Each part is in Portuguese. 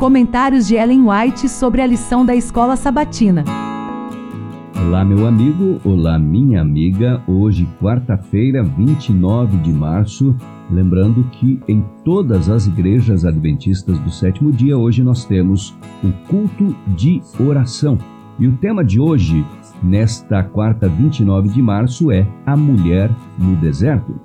Comentários de Ellen White sobre a lição da escola sabatina. Olá, meu amigo, olá, minha amiga. Hoje, quarta-feira, 29 de março. Lembrando que em todas as igrejas adventistas do sétimo dia, hoje nós temos o culto de oração. E o tema de hoje, nesta quarta, 29 de março, é A Mulher no Deserto.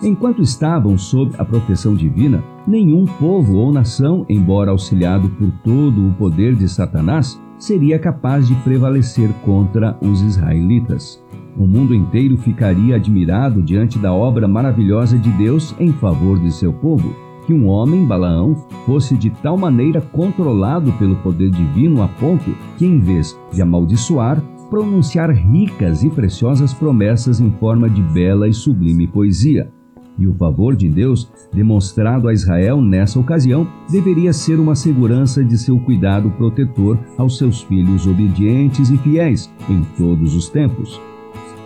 Enquanto estavam sob a proteção divina, nenhum povo ou nação, embora auxiliado por todo o poder de Satanás, seria capaz de prevalecer contra os israelitas. O mundo inteiro ficaria admirado diante da obra maravilhosa de Deus em favor de seu povo. Que um homem, Balaão, fosse de tal maneira controlado pelo poder divino a ponto que, em vez de amaldiçoar, pronunciar ricas e preciosas promessas em forma de bela e sublime poesia. E o favor de Deus demonstrado a Israel nessa ocasião deveria ser uma segurança de seu cuidado protetor aos seus filhos obedientes e fiéis em todos os tempos.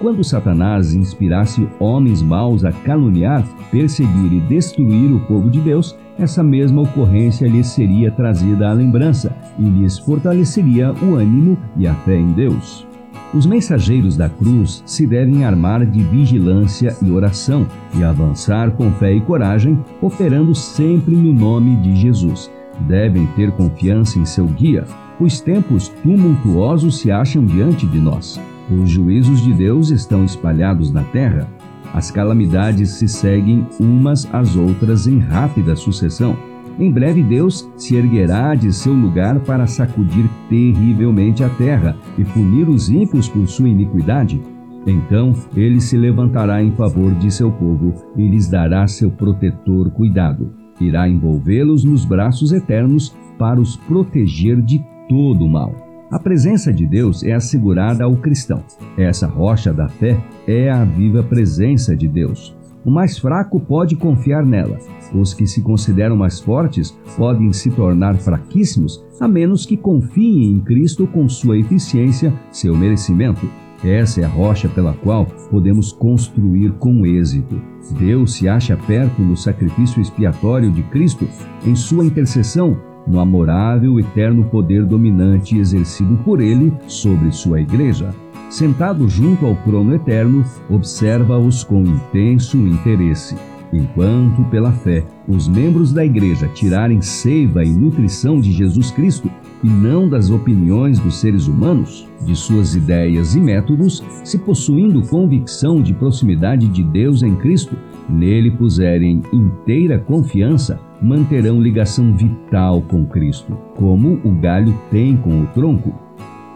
Quando Satanás inspirasse homens maus a caluniar, perseguir e destruir o povo de Deus, essa mesma ocorrência lhes seria trazida à lembrança e lhes fortaleceria o ânimo e a fé em Deus. Os mensageiros da cruz se devem armar de vigilância e oração e avançar com fé e coragem, operando sempre no nome de Jesus. Devem ter confiança em seu guia. Os tempos tumultuosos se acham diante de nós. Os juízos de Deus estão espalhados na terra. As calamidades se seguem umas às outras em rápida sucessão. Em breve Deus se erguerá de seu lugar para sacudir terrivelmente a terra e punir os ímpios por sua iniquidade. Então ele se levantará em favor de seu povo e lhes dará seu protetor cuidado. Irá envolvê-los nos braços eternos para os proteger de todo o mal. A presença de Deus é assegurada ao cristão. Essa rocha da fé é a viva presença de Deus. O mais fraco pode confiar nela. Os que se consideram mais fortes podem se tornar fraquíssimos, a menos que confiem em Cristo com sua eficiência, seu merecimento. Essa é a rocha pela qual podemos construir com êxito. Deus se acha perto no sacrifício expiatório de Cristo, em sua intercessão, no amorável eterno poder dominante exercido por ele sobre sua igreja sentado junto ao trono eterno, observa-os com intenso interesse. Enquanto, pela fé, os membros da igreja tirarem seiva e nutrição de Jesus Cristo e não das opiniões dos seres humanos, de suas ideias e métodos, se possuindo convicção de proximidade de Deus em Cristo, nele puserem inteira confiança, manterão ligação vital com Cristo, como o galho tem com o tronco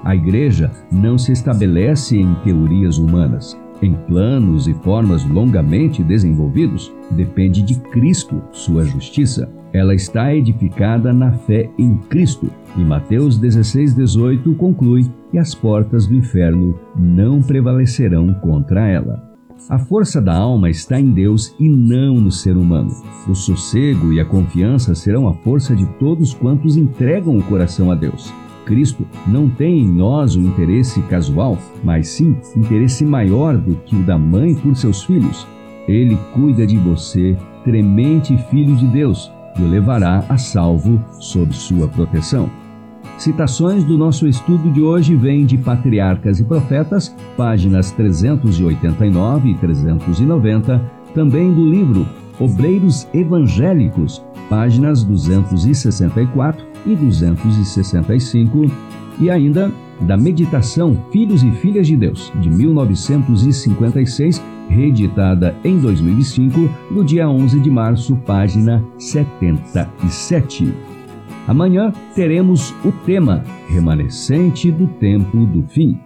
a igreja não se estabelece em teorias humanas, em planos e formas longamente desenvolvidos, depende de Cristo, sua justiça. Ela está edificada na fé em Cristo. E Mateus 16, 18 conclui que as portas do inferno não prevalecerão contra ela. A força da alma está em Deus e não no ser humano. O sossego e a confiança serão a força de todos quantos entregam o coração a Deus. Cristo não tem em nós um interesse casual, mas sim interesse maior do que o da mãe por seus filhos. Ele cuida de você, tremente filho de Deus, e o levará a salvo sob sua proteção. Citações do nosso estudo de hoje vêm de Patriarcas e Profetas, páginas 389 e 390, também do livro Obreiros Evangélicos, páginas 264 e 265, e ainda da Meditação Filhos e Filhas de Deus, de 1956, reeditada em 2005, no dia 11 de março, página 77. Amanhã teremos o tema Remanescente do Tempo do Fim.